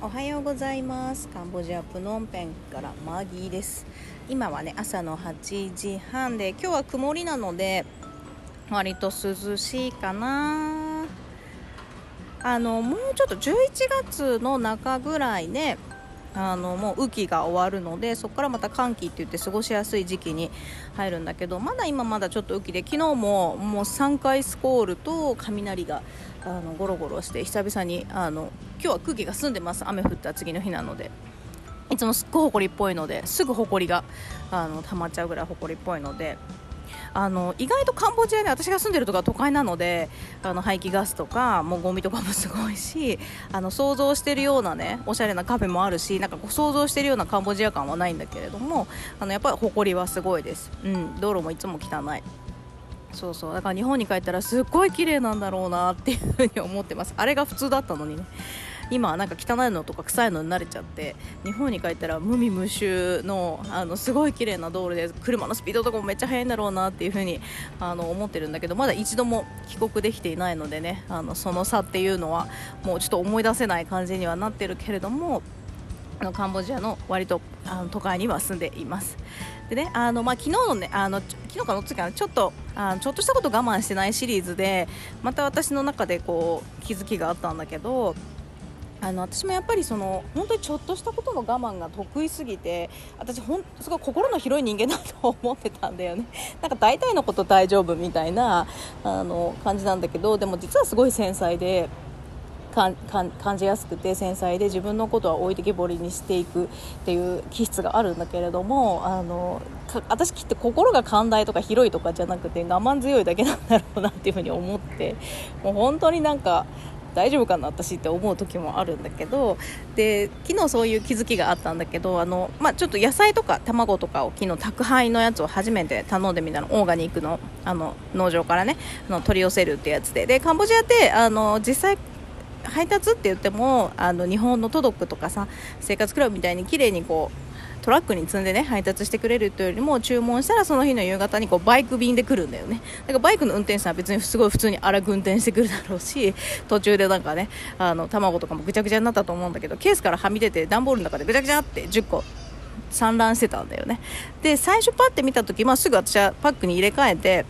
おはようございます。カンボジアプノンペンからマギーです。今はね朝の8時半で今日は曇りなので割と涼しいかな。あのもうちょっと11月の中ぐらいねあのもう雨季が終わるのでそこからまた寒気って言って過ごしやすい時期に入るんだけどまだ今まだちょっと雨季で昨日ももう3回スコールと雷があのゴロゴロして久々にあの今日は空気が澄んでます雨降った次の日なので。いつもすっごい埃っぽいのですぐ埃があの溜まっちゃうぐらい埃っぽいのであの意外とカンボジアで私が住んでるところは都会なのであの排気ガスとかもうゴミとかもすごいしあの想像してるようなねおしゃれなカフェもあるしなんかこう想像してるようなカンボジア感はないんだけれどもあのやっぱり埃はすごいです、うん、道路もいつも汚い。そうそう。だから日本に帰ったらすっごい綺麗なんだろうなっていうふに思ってます。あれが普通だったのにね。今なんか汚いのとか臭いのに慣れちゃって日本に帰ったら無味無臭のあのすごい綺麗な道路で車のスピードとかもめっちゃ速いんだろうなっていう風にあに思ってるんだけどまだ一度も帰国できていないのでねあのその差っていうのはもうちょっと思い出せない感じにはなってるけれどものカンボジアの割とあの都会には住んでいます。でね、あのまあ、昨日のね、あの昨日かの次かちょっとあちょっとしたこと我慢してないシリーズで、また私の中でこう気づきがあったんだけど、あの私もやっぱりその本当にちょっとしたことの我慢が得意すぎて私ほんすごい心の広い人間だと思ってたんだよね。なんか大体のこと大丈夫みたいなあの感じなんだけどでも実はすごい繊細でかんかん感じやすくて繊細で自分のことは置いてきぼりにしていくっていう気質があるんだけれどもあの私きっと心が寛大とか広いとかじゃなくて我慢強いだけなんだろうなっていうふうに思ってもう本当になんか大丈夫かな私って思う時もあるんだけどで昨日そういう気づきがあったんだけどあの、まあ、ちょっと野菜とか卵とかを昨日宅配のやつを初めて頼んでみたの。オーガニックのあの農場からねあの取り寄せるってやつで。でカンボジアってあの実際配達って言ってもあの日本のトドックとかさ生活クラブみたいに綺麗にこうトラックに積んでね配達してくれるというよりも注文したらその日の夕方にこうバイク便で来るんだよね。だからバイクの運転手さんは別にすごい普通に荒く運転してくるだろうし 途中でなんかねあの卵とかもぐちゃぐちゃになったと思うんだけどケースからはみ出て段ボールの中でぐちゃぐちゃって10個散乱してたんだよね。で最初パッて見た時、まあ、すぐ私はパックに入れ替えて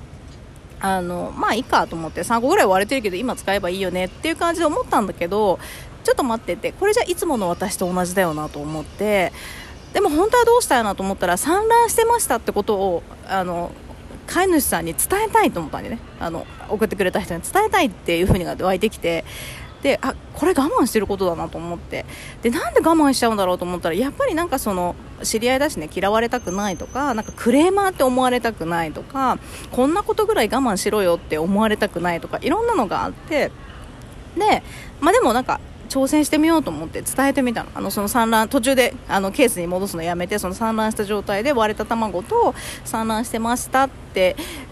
あのまあいいかと思って3個ぐらい割れてるけど今使えばいいよねっていう感じで思ったんだけどちょっと待っててこれじゃいつもの私と同じだよなと思ってでも本当はどうしたいなと思ったら産卵してましたってことをあの飼い主さんに伝えたいと思ったんでね。あの送ってくれた人に伝えたいっていう風に湧いてきてであこれ我慢してることだなと思って。でなんで我慢しちゃうんだろうと思ったらやっぱりなんかその知り合いだしね嫌われたくないとかなんかクレーマーって思われたくないとかこんなことぐらい我慢しろよって思われたくないとかいろんなのがあって。でまあでもなんか挑戦してみようと思って伝えてみたの。あのその産卵途中であのケースに戻すのやめてその産卵した状態で割れた卵と産卵してましたって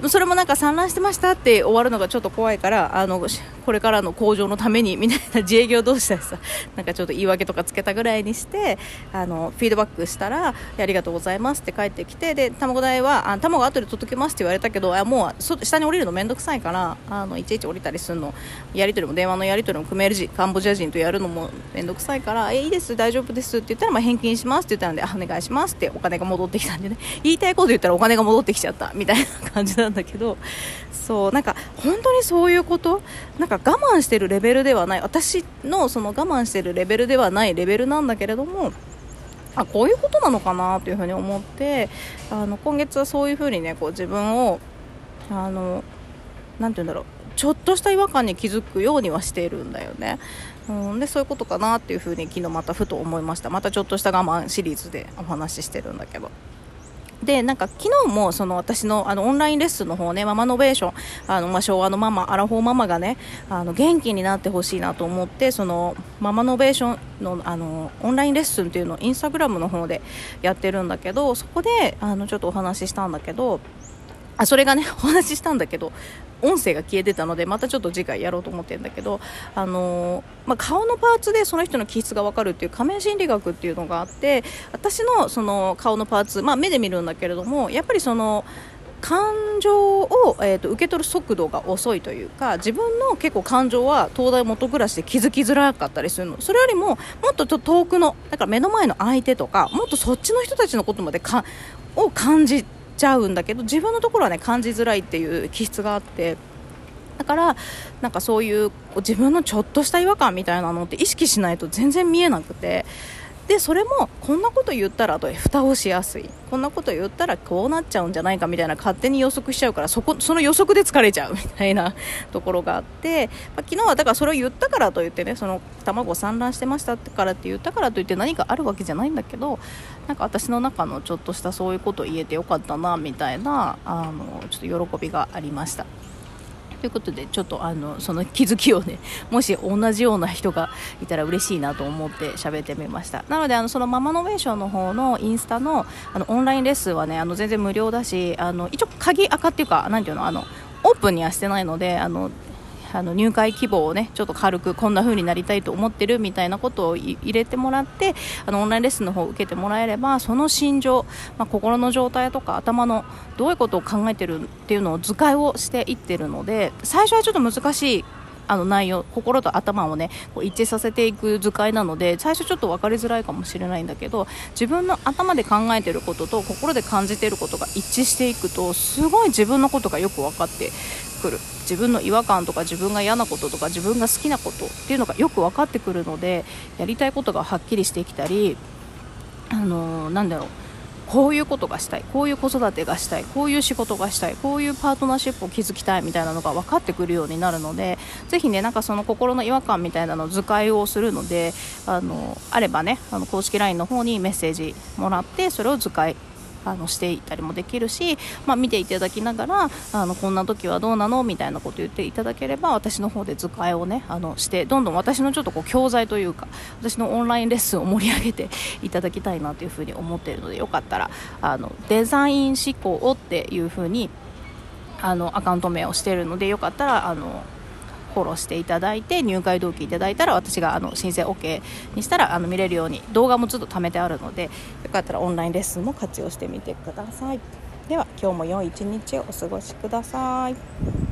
それもなんか産卵してましたって終わるのがちょっと怖いからあのこれからの向上のためにみたいな自営業同士でさ なんかちょっと言い訳とかつけたぐらいにしてあのフィードバックしたらありがとうございますって帰ってきてで卵代はあ卵後で届けますって言われたけどあもう下に降りるの面倒くさいからあのいちいち降りたりするの。やり取りも電話のやり取りもクメール人カンボジア人とやるのも面倒くさいからえいいです大丈夫ですって言ったらまあ返金しますって言ったのであお願いしますってお金が戻ってきたんでね。言いたいこと言ったらお金が戻ってきちゃったみたいな。な感じなんだけどそうなんか本当にそういうこと？なんか我慢してるレベルではない。私のその我慢してるレベルではないレベルなんだけれどもあこういうことなのかなというふうに思ってあの今月はそういうふうにねこう自分をあのなて言うんだろう。ちょっとした違和感に気づくようにはしているんだよね。うん、でそういうことかなっていうふうに昨日またふと思いました。またちょっとした我慢シリーズでお話ししてるんだけど。でなんか昨日もその私のあのオンラインレッスンの方ねママノベーションあの、まあ、昭和のママアラフォーママがねあの元気になってほしいなと思ってそのママノベーションのあのオンラインレッスンっていうのをインスタグラムの方でやってるんだけどそこであのちょっとお話ししたんだけどあそれがねお話ししたんだけど音声が消えてたのでまたちょっと次回やろうと思ってるんだけど、あのー、まあ、顔のパーツでその人の気質が分かるっていう仮面心理学っていうのがあって私のその顔のパーツ、まあ、目で見るんだけれどもやっぱりその感情を、えーと、受け取る速度が遅いというか自分の結構感情は東大元暮らしで気づきづらかったりするの。それよりももっと遠くのだから目の前の相手とかもっとそっちの人たちのことまでかを感じちゃうんだけど自分のところはね感じづらいっていう気質があってだからなんかそういう自分のちょっとした違和感みたいなのって意識しないと全然見えなくてでそれもこんなこと言ったらと蓋をしやすいこんなこと言ったらこうなっちゃうんじゃないかみたいな勝手に予測しちゃうからそこその予測で疲れちゃうみたいな ところがあって、まあ、昨日はだからそれを言ったからといってねその卵産卵してましたからって言ったからといって何かあるわけじゃないんだけどなんか私の中のちょっとしたそういうことを言えてよかったなみたいなあのちょっと喜びがありました。ということでちょっとあのその気づきをね もし同じような人がいたら嬉しいなと思って喋ってみました。なのであのそのママノベーションの方のインスタのあのオンラインレッスンはねあの全然無料だしあの一応鍵赤っていうか何ていうのあのオープンにはしてないのであのあの入会希望をねちょっと軽くこんな風になりたいと思ってるみたいなことを入れてもらってあのオンラインレッスンの方を受けてもらえればその心情、まあ、心の状態とか頭のどういうことを考えてるっていうのを図解をしていってるので最初はちょっと難しいあの内容心と頭をねこう一致させていく図解なので最初ちょっと分かりづらいかもしれないんだけど自分の頭で考えてることと心で感じてることが一致していくとすごい自分のことがよく分かってくる。自分の違和感とか自分が嫌なこととか自分が好きなことっていうのがよく分かってくるのでやりたいことがはっきりしてきたりあのー、なんだろう。こういうことがしたい。こういう子育てがしたい。こういう仕事がしたい。こういうパートナーシップを築きたいみたいなのが分かってくるようになるのでぜひねなんかその心の違和感みたいなのを図解をするのであのあればねあの公式 LINE の方にメッセージもらってそれを図解あのしていたりもできるし、まあ、見ていただきながらあのこんな時はどうなのみたいなこと言っていただければ私の方で図解をねあのしてどんどん私のちょっとこう教材というか私のオンラインレッスンを盛り上げていただきたいなというふうに思っているのでよかったらあのデザイン思考をっていうふうにあのアカウント名をしているのでよかったらあのフォローしていただいて入会同期いただいたら私があの申請 OK にしたらあの見れるように動画もずっと貯めてあるのでよかったらオンラインレッスンも活用してみてください。では今日も良い一日をお過ごしください。